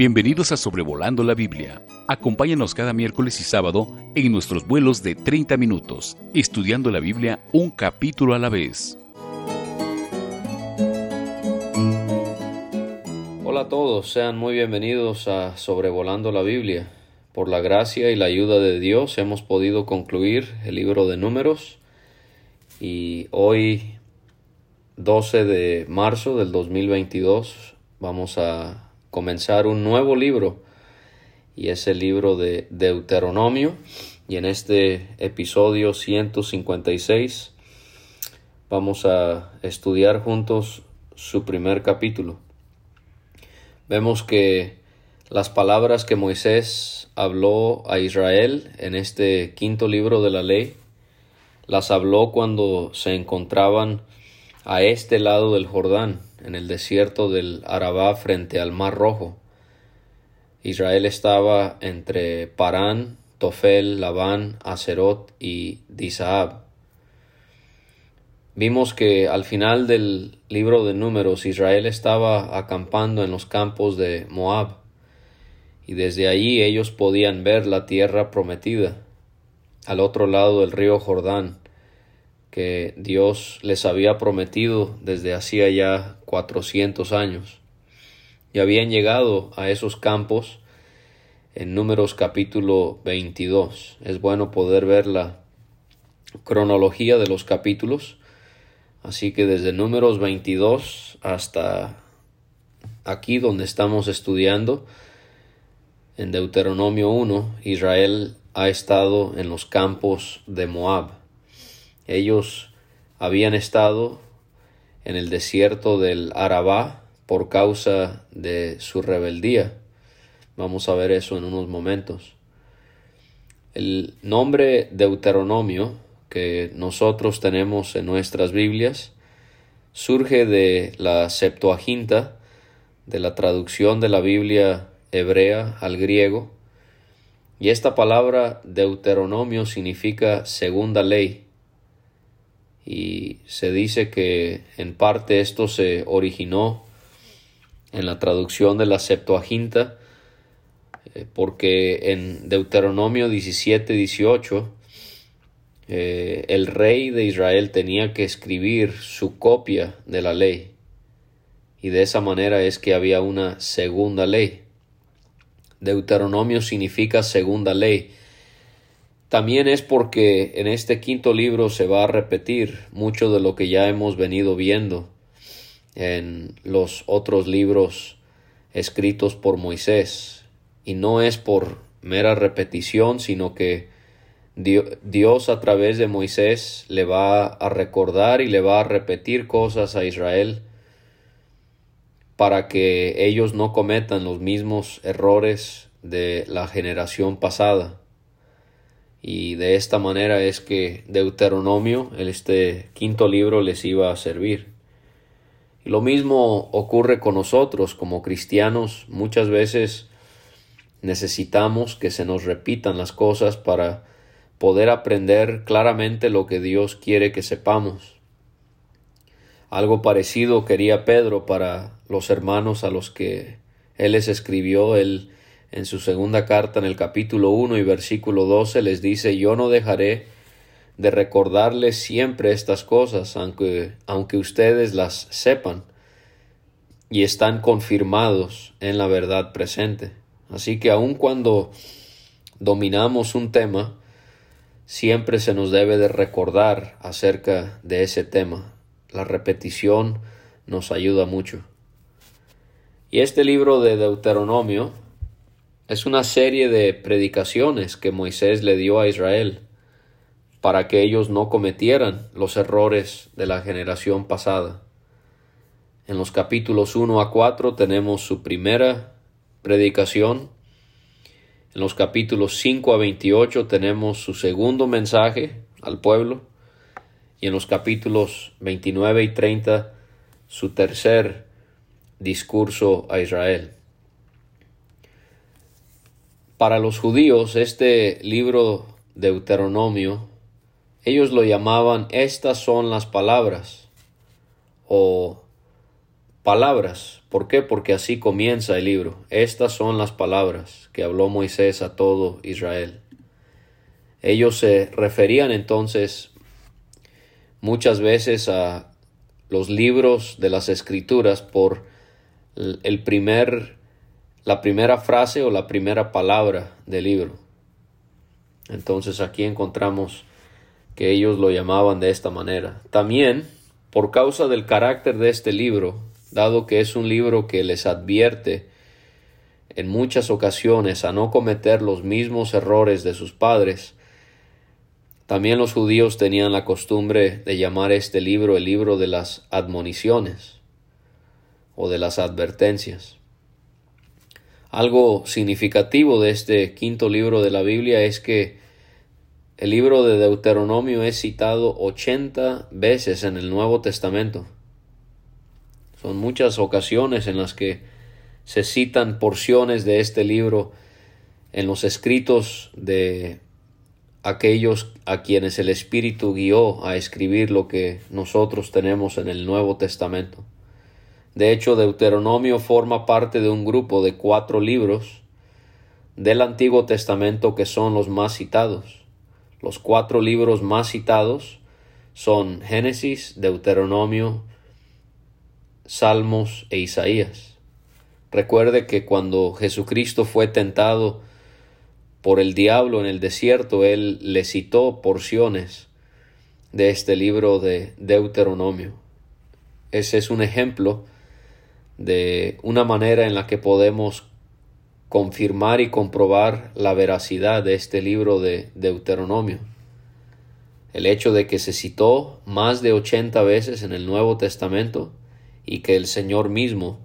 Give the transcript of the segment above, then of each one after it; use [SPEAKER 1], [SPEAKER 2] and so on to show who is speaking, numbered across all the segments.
[SPEAKER 1] Bienvenidos a Sobrevolando la Biblia. Acompáñanos cada miércoles y sábado en nuestros vuelos de 30 minutos, estudiando la Biblia un capítulo a la vez.
[SPEAKER 2] Hola a todos, sean muy bienvenidos a Sobrevolando la Biblia. Por la gracia y la ayuda de Dios hemos podido concluir el libro de números y hoy 12 de marzo del 2022 vamos a comenzar un nuevo libro y es el libro de Deuteronomio y en este episodio 156 vamos a estudiar juntos su primer capítulo. Vemos que las palabras que Moisés habló a Israel en este quinto libro de la ley las habló cuando se encontraban a este lado del Jordán, en el desierto del Arabá frente al Mar Rojo. Israel estaba entre Parán, Tofel, Labán, Acerot y Disaab. Vimos que al final del libro de números Israel estaba acampando en los campos de Moab y desde allí ellos podían ver la tierra prometida al otro lado del río Jordán que Dios les había prometido desde hacía ya cuatrocientos años. Y habían llegado a esos campos en Números capítulo 22. Es bueno poder ver la cronología de los capítulos. Así que desde Números 22 hasta aquí donde estamos estudiando, en Deuteronomio 1, Israel ha estado en los campos de Moab. Ellos habían estado en el desierto del Arabá por causa de su rebeldía. Vamos a ver eso en unos momentos. El nombre Deuteronomio que nosotros tenemos en nuestras Biblias surge de la Septuaginta, de la traducción de la Biblia hebrea al griego, y esta palabra Deuteronomio significa segunda ley y se dice que en parte esto se originó en la traducción de la Septuaginta eh, porque en Deuteronomio 17, 18 eh, el rey de Israel tenía que escribir su copia de la ley y de esa manera es que había una segunda ley. Deuteronomio significa segunda ley también es porque en este quinto libro se va a repetir mucho de lo que ya hemos venido viendo en los otros libros escritos por Moisés. Y no es por mera repetición, sino que Dios a través de Moisés le va a recordar y le va a repetir cosas a Israel para que ellos no cometan los mismos errores de la generación pasada y de esta manera es que Deuteronomio, este quinto libro, les iba a servir. Lo mismo ocurre con nosotros como cristianos. Muchas veces necesitamos que se nos repitan las cosas para poder aprender claramente lo que Dios quiere que sepamos. Algo parecido quería Pedro para los hermanos a los que él les escribió. Él en su segunda carta en el capítulo 1 y versículo 12 les dice, yo no dejaré de recordarles siempre estas cosas, aunque, aunque ustedes las sepan y están confirmados en la verdad presente. Así que aun cuando dominamos un tema, siempre se nos debe de recordar acerca de ese tema. La repetición nos ayuda mucho. Y este libro de Deuteronomio es una serie de predicaciones que Moisés le dio a Israel para que ellos no cometieran los errores de la generación pasada. En los capítulos 1 a 4 tenemos su primera predicación. En los capítulos 5 a 28 tenemos su segundo mensaje al pueblo. Y en los capítulos 29 y 30 su tercer discurso a Israel. Para los judíos, este libro Deuteronomio, ellos lo llamaban estas son las palabras o palabras. ¿Por qué? Porque así comienza el libro. Estas son las palabras que habló Moisés a todo Israel. Ellos se referían entonces muchas veces a los libros de las escrituras por el primer la primera frase o la primera palabra del libro. Entonces aquí encontramos que ellos lo llamaban de esta manera. También, por causa del carácter de este libro, dado que es un libro que les advierte en muchas ocasiones a no cometer los mismos errores de sus padres, también los judíos tenían la costumbre de llamar este libro el libro de las admoniciones o de las advertencias. Algo significativo de este quinto libro de la Biblia es que el libro de Deuteronomio es citado 80 veces en el Nuevo Testamento. Son muchas ocasiones en las que se citan porciones de este libro en los escritos de aquellos a quienes el Espíritu guió a escribir lo que nosotros tenemos en el Nuevo Testamento. De hecho, Deuteronomio forma parte de un grupo de cuatro libros del Antiguo Testamento que son los más citados. Los cuatro libros más citados son Génesis, Deuteronomio, Salmos e Isaías. Recuerde que cuando Jesucristo fue tentado por el diablo en el desierto, él le citó porciones de este libro de Deuteronomio. Ese es un ejemplo de una manera en la que podemos confirmar y comprobar la veracidad de este libro de Deuteronomio. El hecho de que se citó más de ochenta veces en el Nuevo Testamento y que el Señor mismo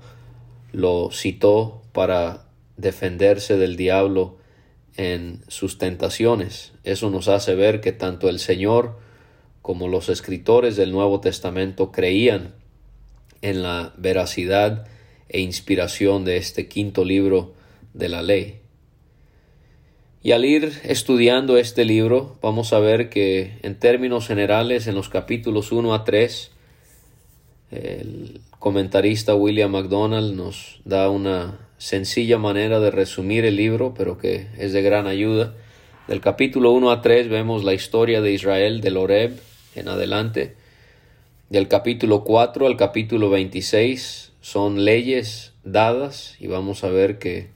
[SPEAKER 2] lo citó para defenderse del diablo en sus tentaciones. Eso nos hace ver que tanto el Señor como los escritores del Nuevo Testamento creían en la veracidad e inspiración de este quinto libro de la ley. Y al ir estudiando este libro, vamos a ver que en términos generales, en los capítulos 1 a 3, el comentarista William MacDonald nos da una sencilla manera de resumir el libro, pero que es de gran ayuda. Del capítulo 1 a 3 vemos la historia de Israel del Oreb en adelante. Del capítulo 4 al capítulo 26 son leyes dadas y vamos a ver que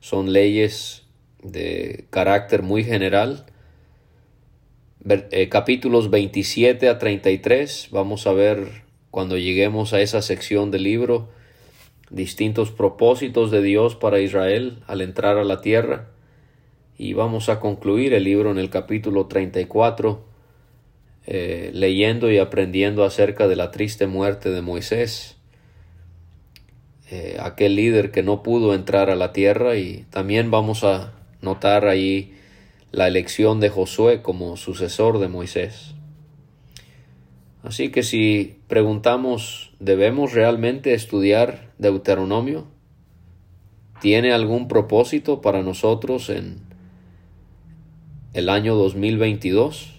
[SPEAKER 2] son leyes de carácter muy general. Eh, capítulos 27 a 33, vamos a ver cuando lleguemos a esa sección del libro distintos propósitos de Dios para Israel al entrar a la tierra. Y vamos a concluir el libro en el capítulo 34, eh, leyendo y aprendiendo acerca de la triste muerte de Moisés eh, aquel líder que no pudo entrar a la tierra y también vamos a notar ahí la elección de Josué como sucesor de Moisés. Así que si preguntamos, ¿debemos realmente estudiar Deuteronomio? ¿Tiene algún propósito para nosotros en el año 2022?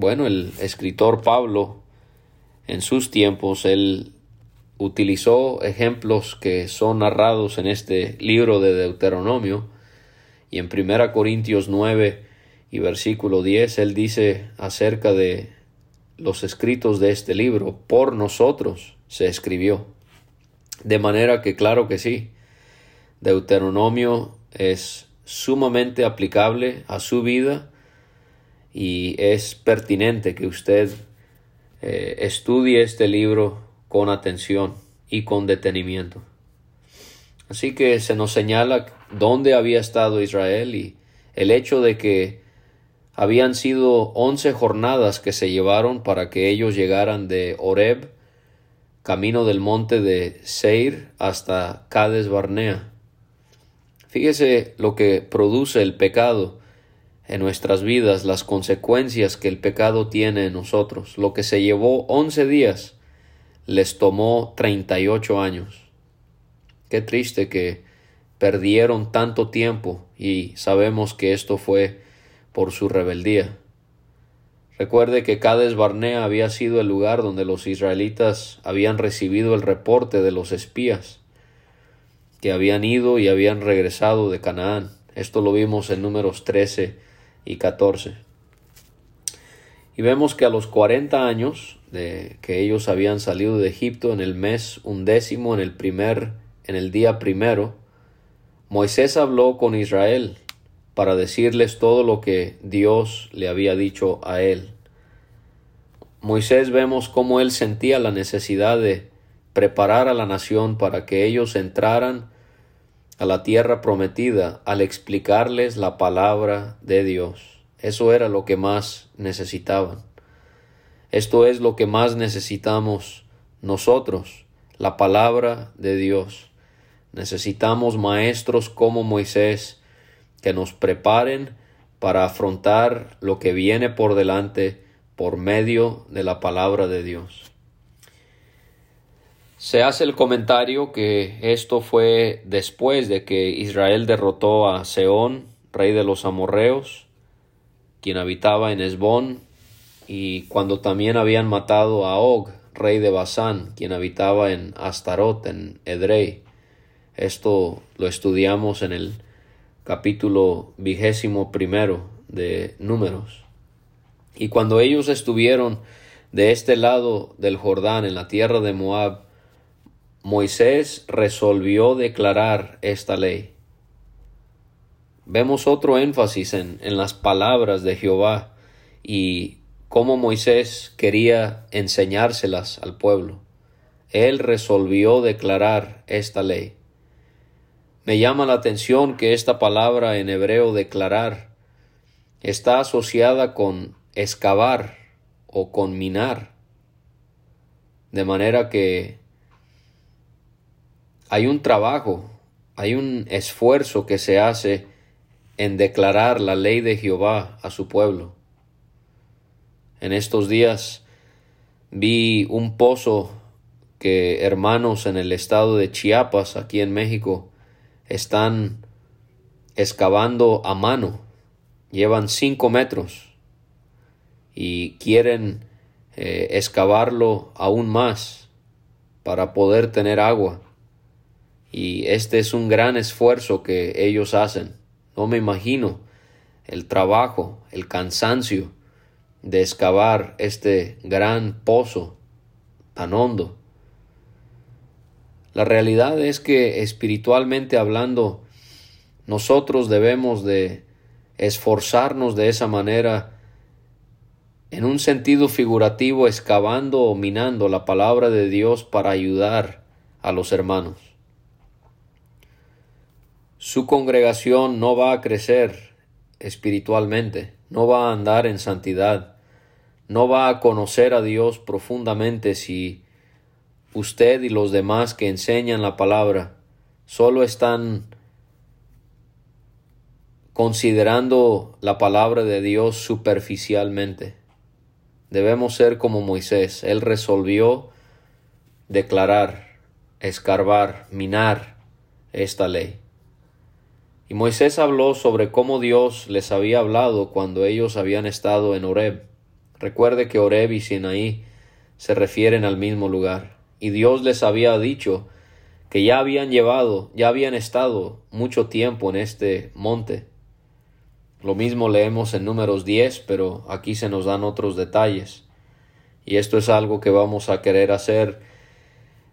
[SPEAKER 2] Bueno, el escritor Pablo, en sus tiempos, él utilizó ejemplos que son narrados en este libro de Deuteronomio y en 1 Corintios 9 y versículo 10 él dice acerca de los escritos de este libro, por nosotros se escribió. De manera que claro que sí, Deuteronomio es sumamente aplicable a su vida y es pertinente que usted eh, estudie este libro con atención y con detenimiento. Así que se nos señala dónde había estado Israel y el hecho de que habían sido once jornadas que se llevaron para que ellos llegaran de Oreb, camino del monte de Seir, hasta Cades Barnea. Fíjese lo que produce el pecado en nuestras vidas, las consecuencias que el pecado tiene en nosotros. Lo que se llevó once días les tomó 38 años. Qué triste que perdieron tanto tiempo y sabemos que esto fue por su rebeldía. Recuerde que Cades Barnea había sido el lugar donde los israelitas habían recibido el reporte de los espías que habían ido y habían regresado de Canaán. Esto lo vimos en números 13 y 14. Y vemos que a los 40 años de que ellos habían salido de Egipto en el mes undécimo, en el primer, en el día primero, Moisés habló con Israel para decirles todo lo que Dios le había dicho a él. Moisés vemos cómo él sentía la necesidad de preparar a la nación para que ellos entraran a la tierra prometida al explicarles la palabra de Dios. Eso era lo que más necesitaban. Esto es lo que más necesitamos nosotros, la palabra de Dios. Necesitamos maestros como Moisés que nos preparen para afrontar lo que viene por delante por medio de la palabra de Dios. Se hace el comentario que esto fue después de que Israel derrotó a Seón, rey de los amorreos, quien habitaba en Esbón, y cuando también habían matado a Og, rey de Basán, quien habitaba en Astarot, en Edrei. Esto lo estudiamos en el capítulo vigésimo primero de Números. Y cuando ellos estuvieron de este lado del Jordán, en la tierra de Moab, Moisés resolvió declarar esta ley. Vemos otro énfasis en, en, las palabras de Jehová y cómo Moisés quería enseñárselas al pueblo. Él resolvió declarar esta ley. Me llama la atención que esta palabra en hebreo declarar está asociada con excavar o con minar, de manera que hay un trabajo, hay un esfuerzo que se hace en declarar la ley de Jehová a su pueblo. En estos días vi un pozo que hermanos en el estado de Chiapas, aquí en México, están excavando a mano. Llevan cinco metros y quieren eh, excavarlo aún más para poder tener agua. Y este es un gran esfuerzo que ellos hacen. No me imagino el trabajo, el cansancio de excavar este gran pozo tan hondo. La realidad es que espiritualmente hablando, nosotros debemos de esforzarnos de esa manera en un sentido figurativo excavando o minando la palabra de Dios para ayudar a los hermanos su congregación no va a crecer espiritualmente, no va a andar en santidad, no va a conocer a Dios profundamente si usted y los demás que enseñan la palabra solo están considerando la palabra de Dios superficialmente. Debemos ser como Moisés. Él resolvió declarar, escarbar, minar esta ley. Y Moisés habló sobre cómo Dios les había hablado cuando ellos habían estado en Horeb. Recuerde que Horeb y Sinaí se refieren al mismo lugar. Y Dios les había dicho que ya habían llevado, ya habían estado mucho tiempo en este monte. Lo mismo leemos en números 10, pero aquí se nos dan otros detalles. Y esto es algo que vamos a querer hacer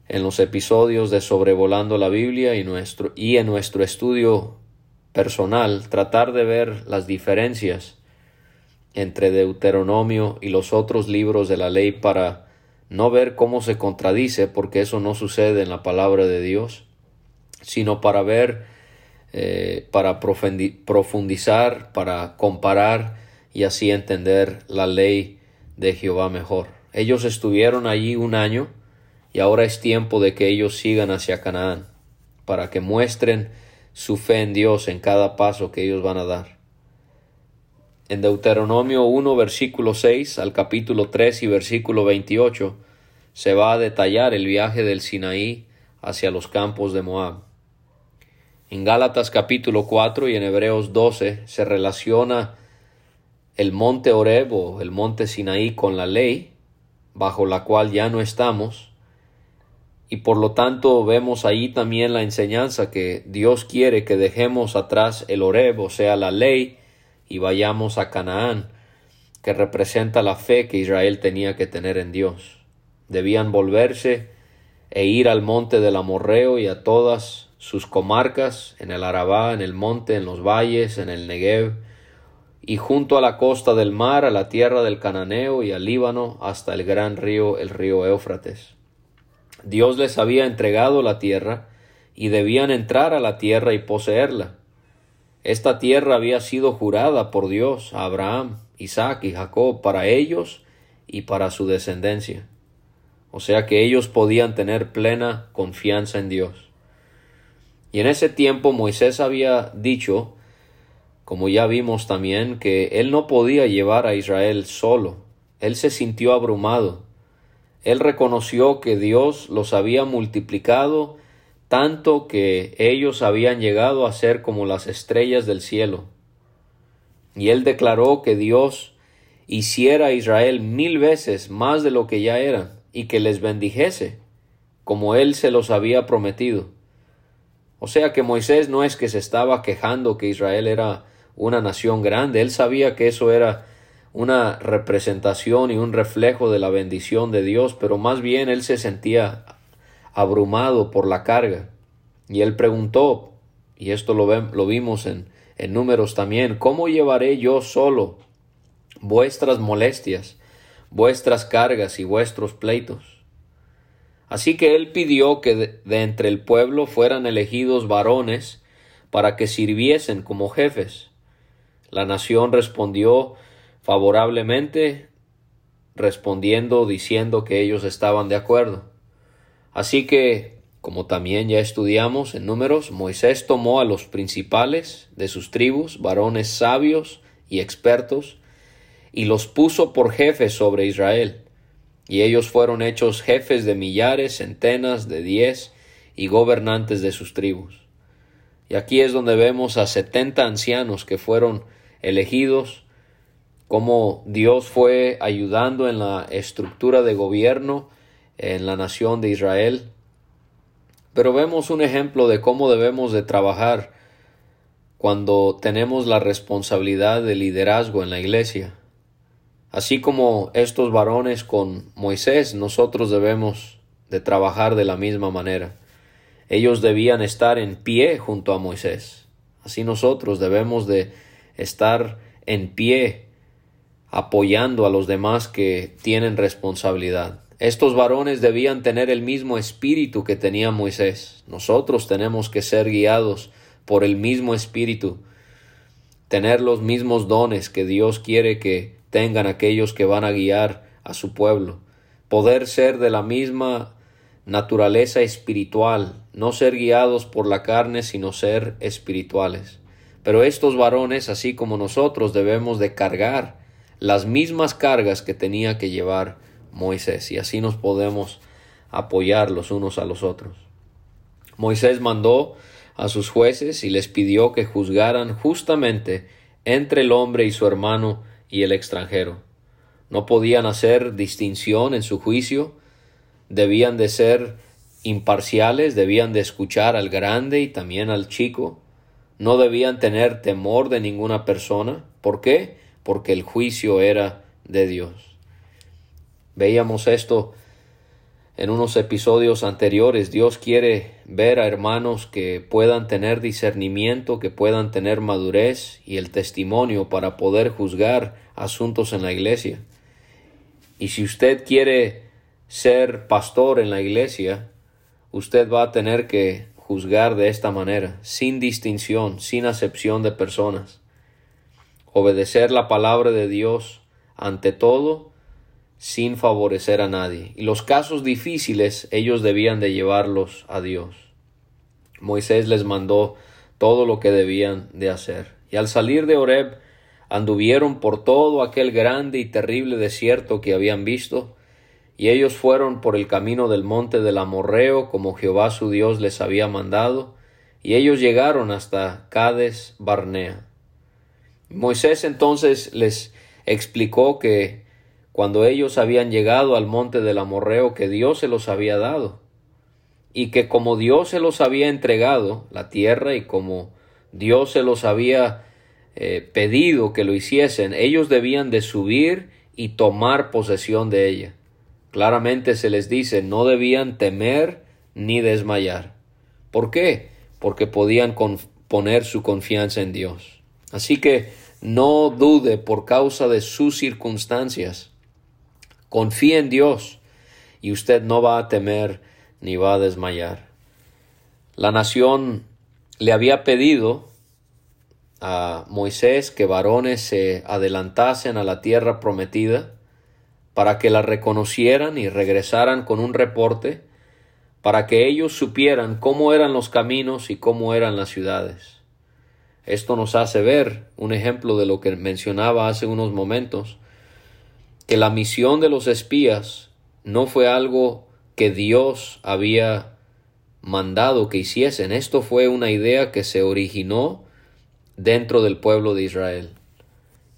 [SPEAKER 2] en los episodios de Sobrevolando la Biblia y, nuestro, y en nuestro estudio personal tratar de ver las diferencias entre Deuteronomio y los otros libros de la ley para no ver cómo se contradice, porque eso no sucede en la palabra de Dios, sino para ver, eh, para profundizar, para comparar y así entender la ley de Jehová mejor. Ellos estuvieron allí un año y ahora es tiempo de que ellos sigan hacia Canaán, para que muestren su fe en Dios en cada paso que ellos van a dar. En Deuteronomio 1, versículo 6 al capítulo 3 y versículo 28 se va a detallar el viaje del Sinaí hacia los campos de Moab. En Gálatas capítulo 4 y en Hebreos 12 se relaciona el monte Oreb o el monte Sinaí con la ley, bajo la cual ya no estamos, y por lo tanto vemos ahí también la enseñanza que Dios quiere que dejemos atrás el Oreb, o sea, la ley, y vayamos a Canaán, que representa la fe que Israel tenía que tener en Dios. Debían volverse e ir al monte del Amorreo y a todas sus comarcas, en el Arabá, en el monte, en los valles, en el Negev, y junto a la costa del mar, a la tierra del Cananeo y al Líbano, hasta el gran río, el río Éufrates. Dios les había entregado la tierra, y debían entrar a la tierra y poseerla. Esta tierra había sido jurada por Dios a Abraham, Isaac y Jacob para ellos y para su descendencia. O sea que ellos podían tener plena confianza en Dios. Y en ese tiempo Moisés había dicho, como ya vimos también, que él no podía llevar a Israel solo. Él se sintió abrumado. Él reconoció que Dios los había multiplicado tanto que ellos habían llegado a ser como las estrellas del cielo. Y él declaró que Dios hiciera a Israel mil veces más de lo que ya eran, y que les bendijese, como él se los había prometido. O sea que Moisés no es que se estaba quejando que Israel era una nación grande, él sabía que eso era una representación y un reflejo de la bendición de Dios, pero más bien él se sentía abrumado por la carga. Y él preguntó, y esto lo, lo vimos en, en números también, ¿cómo llevaré yo solo vuestras molestias, vuestras cargas y vuestros pleitos? Así que él pidió que de entre el pueblo fueran elegidos varones para que sirviesen como jefes. La nación respondió favorablemente, respondiendo diciendo que ellos estaban de acuerdo. Así que, como también ya estudiamos en números, Moisés tomó a los principales de sus tribus, varones sabios y expertos, y los puso por jefes sobre Israel. Y ellos fueron hechos jefes de millares, centenas, de diez, y gobernantes de sus tribus. Y aquí es donde vemos a setenta ancianos que fueron elegidos, como Dios fue ayudando en la estructura de gobierno en la nación de Israel. Pero vemos un ejemplo de cómo debemos de trabajar cuando tenemos la responsabilidad de liderazgo en la iglesia. Así como estos varones con Moisés, nosotros debemos de trabajar de la misma manera. Ellos debían estar en pie junto a Moisés. Así nosotros debemos de estar en pie apoyando a los demás que tienen responsabilidad. Estos varones debían tener el mismo espíritu que tenía Moisés. Nosotros tenemos que ser guiados por el mismo espíritu, tener los mismos dones que Dios quiere que tengan aquellos que van a guiar a su pueblo, poder ser de la misma naturaleza espiritual, no ser guiados por la carne, sino ser espirituales. Pero estos varones, así como nosotros, debemos de cargar las mismas cargas que tenía que llevar Moisés y así nos podemos apoyar los unos a los otros. Moisés mandó a sus jueces y les pidió que juzgaran justamente entre el hombre y su hermano y el extranjero. No podían hacer distinción en su juicio, debían de ser imparciales, debían de escuchar al grande y también al chico, no debían tener temor de ninguna persona. ¿Por qué? Porque el juicio era de Dios. Veíamos esto en unos episodios anteriores. Dios quiere ver a hermanos que puedan tener discernimiento, que puedan tener madurez y el testimonio para poder juzgar asuntos en la iglesia. Y si usted quiere ser pastor en la iglesia, usted va a tener que juzgar de esta manera, sin distinción, sin acepción de personas. Obedecer la palabra de Dios ante todo sin favorecer a nadie. Y los casos difíciles ellos debían de llevarlos a Dios. Moisés les mandó todo lo que debían de hacer. Y al salir de Horeb anduvieron por todo aquel grande y terrible desierto que habían visto, y ellos fueron por el camino del monte del Amorreo, como Jehová su Dios les había mandado, y ellos llegaron hasta Cades Barnea. Moisés entonces les explicó que cuando ellos habían llegado al monte del Amorreo que Dios se los había dado, y que como Dios se los había entregado, la tierra, y como Dios se los había eh, pedido que lo hiciesen, ellos debían de subir y tomar posesión de ella. Claramente se les dice, no debían temer ni desmayar. ¿Por qué? Porque podían poner su confianza en Dios. Así que no dude por causa de sus circunstancias. Confíe en Dios y usted no va a temer ni va a desmayar. La nación le había pedido a Moisés que varones se adelantasen a la tierra prometida para que la reconocieran y regresaran con un reporte para que ellos supieran cómo eran los caminos y cómo eran las ciudades. Esto nos hace ver un ejemplo de lo que mencionaba hace unos momentos, que la misión de los espías no fue algo que Dios había mandado que hiciesen, esto fue una idea que se originó dentro del pueblo de Israel.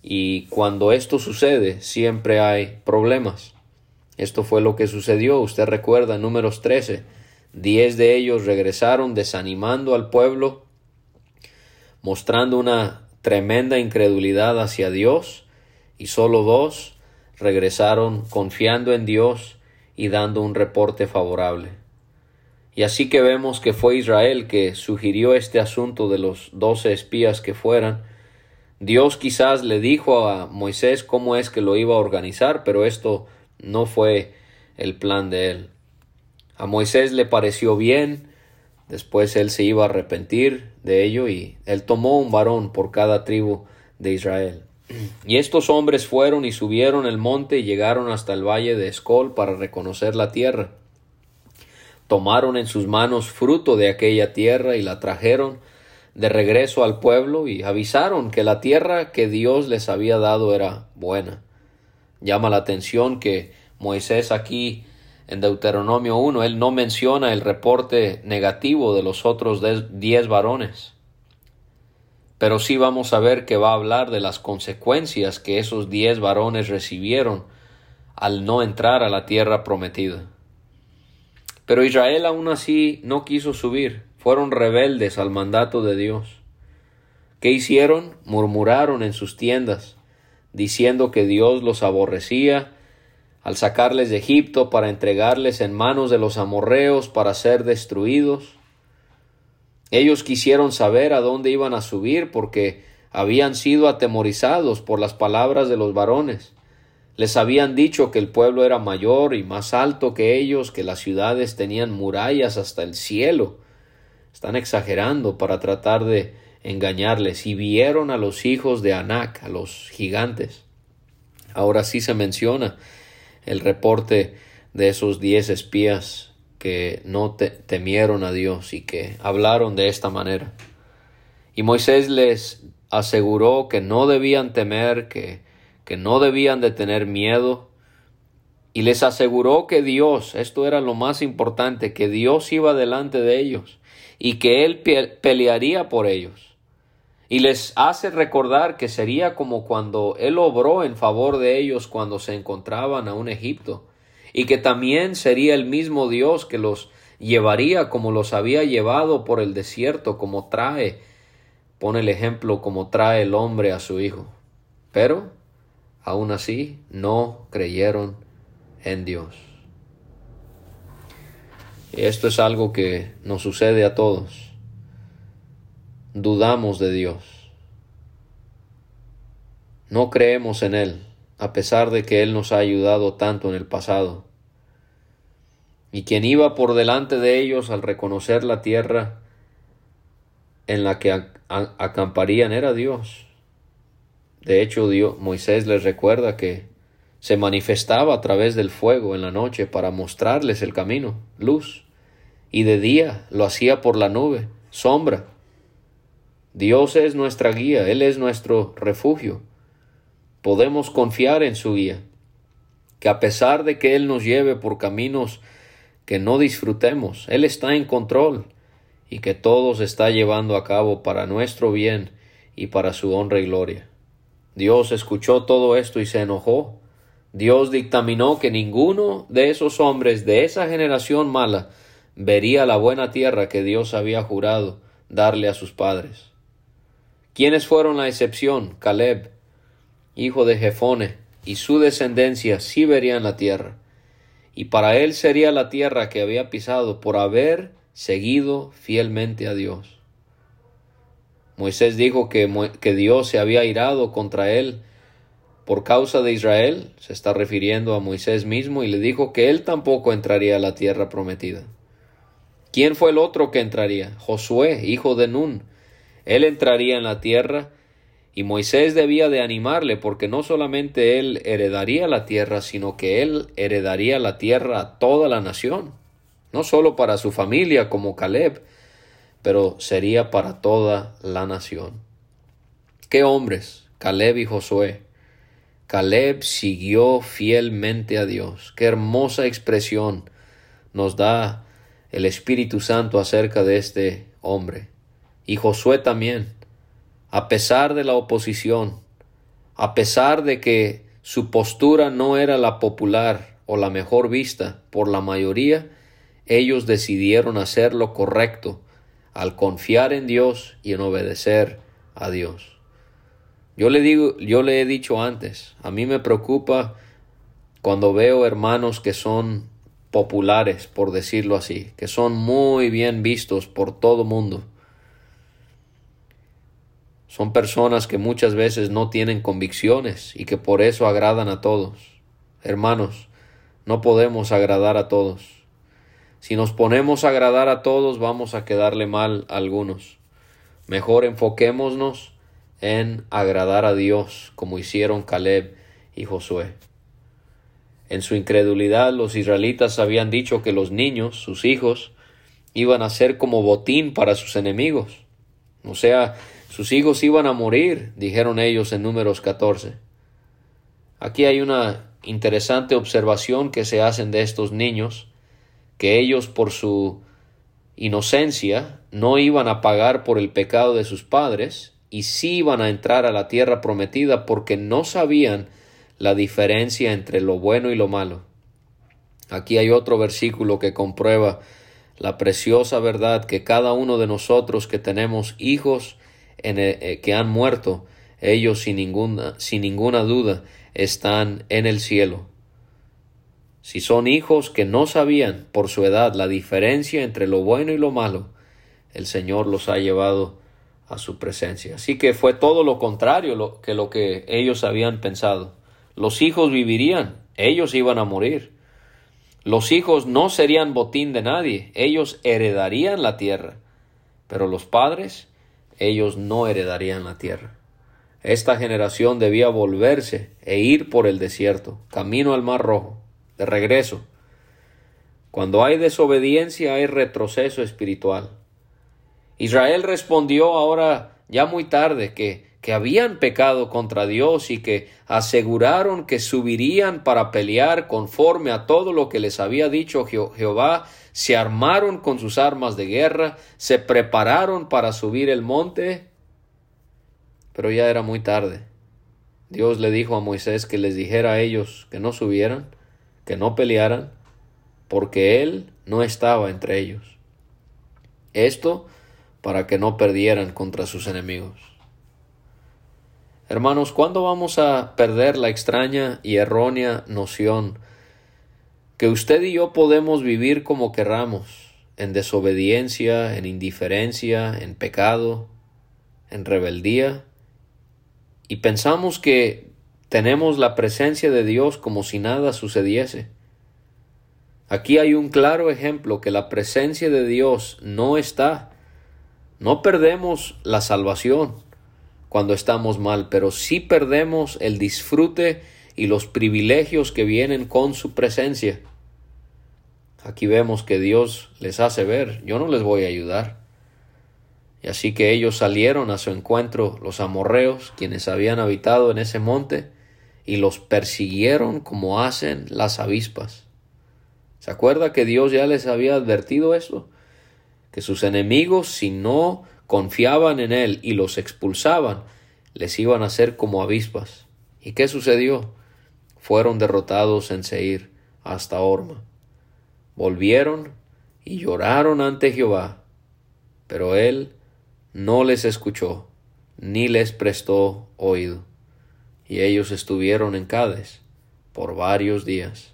[SPEAKER 2] Y cuando esto sucede, siempre hay problemas. Esto fue lo que sucedió. Usted recuerda, números 13. Diez de ellos regresaron desanimando al pueblo, mostrando una tremenda incredulidad hacia Dios, y solo dos regresaron confiando en Dios y dando un reporte favorable. Y así que vemos que fue Israel que sugirió este asunto de los doce espías que fueran. Dios quizás le dijo a Moisés cómo es que lo iba a organizar, pero esto no fue el plan de él. A Moisés le pareció bien, después él se iba a arrepentir de ello y él tomó un varón por cada tribu de Israel. Y estos hombres fueron y subieron el monte y llegaron hasta el valle de Escol para reconocer la tierra tomaron en sus manos fruto de aquella tierra y la trajeron de regreso al pueblo y avisaron que la tierra que Dios les había dado era buena. Llama la atención que Moisés aquí en Deuteronomio 1, él no menciona el reporte negativo de los otros diez varones. Pero sí vamos a ver que va a hablar de las consecuencias que esos diez varones recibieron al no entrar a la tierra prometida. Pero Israel aún así no quiso subir, fueron rebeldes al mandato de Dios. ¿Qué hicieron? Murmuraron en sus tiendas, diciendo que Dios los aborrecía al sacarles de Egipto para entregarles en manos de los amorreos para ser destruidos. Ellos quisieron saber a dónde iban a subir porque habían sido atemorizados por las palabras de los varones. Les habían dicho que el pueblo era mayor y más alto que ellos, que las ciudades tenían murallas hasta el cielo. Están exagerando para tratar de engañarles y vieron a los hijos de Anac, a los gigantes. Ahora sí se menciona el reporte de esos diez espías que no temieron a Dios y que hablaron de esta manera. Y Moisés les aseguró que no debían temer, que que no debían de tener miedo y les aseguró que Dios, esto era lo más importante, que Dios iba delante de ellos y que Él pelearía por ellos. Y les hace recordar que sería como cuando Él obró en favor de ellos cuando se encontraban a un Egipto, y que también sería el mismo Dios que los llevaría como los había llevado por el desierto, como trae, pone el ejemplo, como trae el hombre a su hijo. Pero aún así no creyeron en Dios. Y esto es algo que nos sucede a todos. Dudamos de Dios. No creemos en Él, a pesar de que Él nos ha ayudado tanto en el pasado. Y quien iba por delante de ellos al reconocer la tierra en la que acamparían era Dios. De hecho, Dios, Moisés les recuerda que se manifestaba a través del fuego en la noche para mostrarles el camino, luz, y de día lo hacía por la nube, sombra. Dios es nuestra guía, Él es nuestro refugio. Podemos confiar en su guía, que a pesar de que Él nos lleve por caminos que no disfrutemos, Él está en control y que todo se está llevando a cabo para nuestro bien y para su honra y gloria. Dios escuchó todo esto y se enojó. Dios dictaminó que ninguno de esos hombres de esa generación mala vería la buena tierra que Dios había jurado darle a sus padres. ¿Quiénes fueron la excepción? Caleb, hijo de Jefone, y su descendencia sí verían la tierra. Y para él sería la tierra que había pisado por haber seguido fielmente a Dios. Moisés dijo que, que Dios se había irado contra él por causa de Israel, se está refiriendo a Moisés mismo, y le dijo que él tampoco entraría a la tierra prometida. ¿Quién fue el otro que entraría? Josué, hijo de Nun. Él entraría en la tierra y Moisés debía de animarle porque no solamente él heredaría la tierra, sino que él heredaría la tierra a toda la nación, no solo para su familia como Caleb, pero sería para toda la nación. ¿Qué hombres? Caleb y Josué. Caleb siguió fielmente a Dios. Qué hermosa expresión nos da el Espíritu Santo acerca de este hombre. Y Josué también, a pesar de la oposición, a pesar de que su postura no era la popular o la mejor vista por la mayoría, ellos decidieron hacer lo correcto al confiar en Dios y en obedecer a Dios. Yo le digo, yo le he dicho antes, a mí me preocupa cuando veo hermanos que son populares, por decirlo así, que son muy bien vistos por todo mundo. Son personas que muchas veces no tienen convicciones y que por eso agradan a todos. Hermanos, no podemos agradar a todos. Si nos ponemos a agradar a todos vamos a quedarle mal a algunos. Mejor enfoquémonos en agradar a Dios como hicieron Caleb y Josué. En su incredulidad los israelitas habían dicho que los niños, sus hijos, iban a ser como botín para sus enemigos. O sea, sus hijos iban a morir, dijeron ellos en números 14. Aquí hay una interesante observación que se hacen de estos niños, que ellos por su inocencia no iban a pagar por el pecado de sus padres y sí iban a entrar a la tierra prometida porque no sabían la diferencia entre lo bueno y lo malo. Aquí hay otro versículo que comprueba la preciosa verdad que cada uno de nosotros que tenemos hijos en eh, que han muerto, ellos sin ninguna, sin ninguna duda están en el cielo. Si son hijos que no sabían por su edad la diferencia entre lo bueno y lo malo, el Señor los ha llevado a su presencia. Así que fue todo lo contrario que lo que ellos habían pensado. Los hijos vivirían, ellos iban a morir. Los hijos no serían botín de nadie, ellos heredarían la tierra. Pero los padres, ellos no heredarían la tierra. Esta generación debía volverse e ir por el desierto, camino al Mar Rojo, de regreso. Cuando hay desobediencia hay retroceso espiritual. Israel respondió ahora ya muy tarde que que habían pecado contra Dios y que aseguraron que subirían para pelear conforme a todo lo que les había dicho Jehová, se armaron con sus armas de guerra, se prepararon para subir el monte, pero ya era muy tarde. Dios le dijo a Moisés que les dijera a ellos que no subieran, que no pelearan, porque Él no estaba entre ellos. Esto para que no perdieran contra sus enemigos. Hermanos, ¿cuándo vamos a perder la extraña y errónea noción que usted y yo podemos vivir como querramos, en desobediencia, en indiferencia, en pecado, en rebeldía, y pensamos que tenemos la presencia de Dios como si nada sucediese? Aquí hay un claro ejemplo que la presencia de Dios no está. No perdemos la salvación cuando estamos mal, pero sí perdemos el disfrute y los privilegios que vienen con su presencia. Aquí vemos que Dios les hace ver, yo no les voy a ayudar. Y así que ellos salieron a su encuentro los amorreos, quienes habían habitado en ese monte, y los persiguieron como hacen las avispas. ¿Se acuerda que Dios ya les había advertido eso? Que sus enemigos, si no confiaban en él y los expulsaban, les iban a hacer como avispas. ¿Y qué sucedió? Fueron derrotados en Seir hasta Orma. Volvieron y lloraron ante Jehová, pero él no les escuchó, ni les prestó oído. Y ellos estuvieron en Cades por varios días.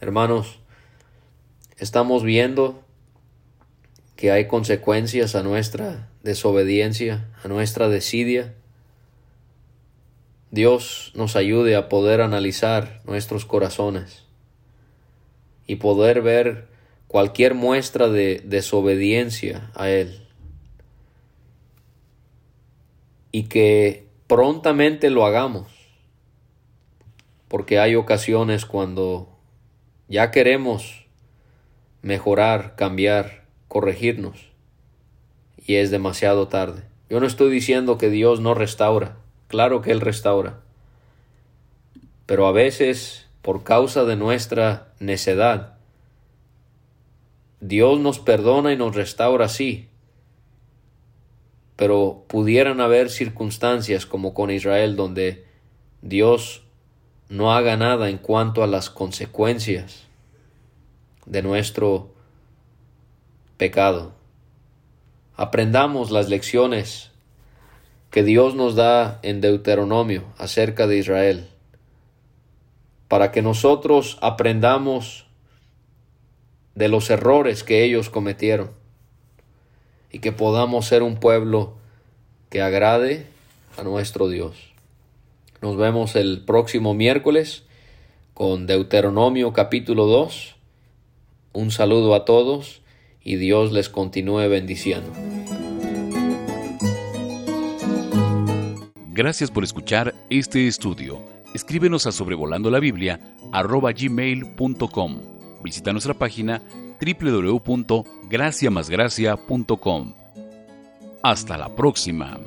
[SPEAKER 2] Hermanos, estamos viendo que hay consecuencias a nuestra desobediencia, a nuestra desidia. Dios nos ayude a poder analizar nuestros corazones y poder ver cualquier muestra de desobediencia a Él. Y que prontamente lo hagamos, porque hay ocasiones cuando ya queremos mejorar, cambiar, corregirnos, y es demasiado tarde. Yo no estoy diciendo que Dios no restaura, claro que Él restaura, pero a veces, por causa de nuestra necedad, Dios nos perdona y nos restaura, sí, pero pudieran haber circunstancias como con Israel donde Dios no haga nada en cuanto a las consecuencias de nuestro pecado. Aprendamos las lecciones que Dios nos da en Deuteronomio acerca de Israel, para que nosotros aprendamos de los errores que ellos cometieron y que podamos ser un pueblo que agrade a nuestro Dios. Nos vemos el próximo miércoles con Deuteronomio capítulo 2. Un saludo a todos y Dios les continúe bendiciendo.
[SPEAKER 1] Gracias por escuchar este estudio. Escríbenos a sobrevolando la Biblia gmail.com. Visita nuestra página www.graciamasgracia.com. Hasta la próxima.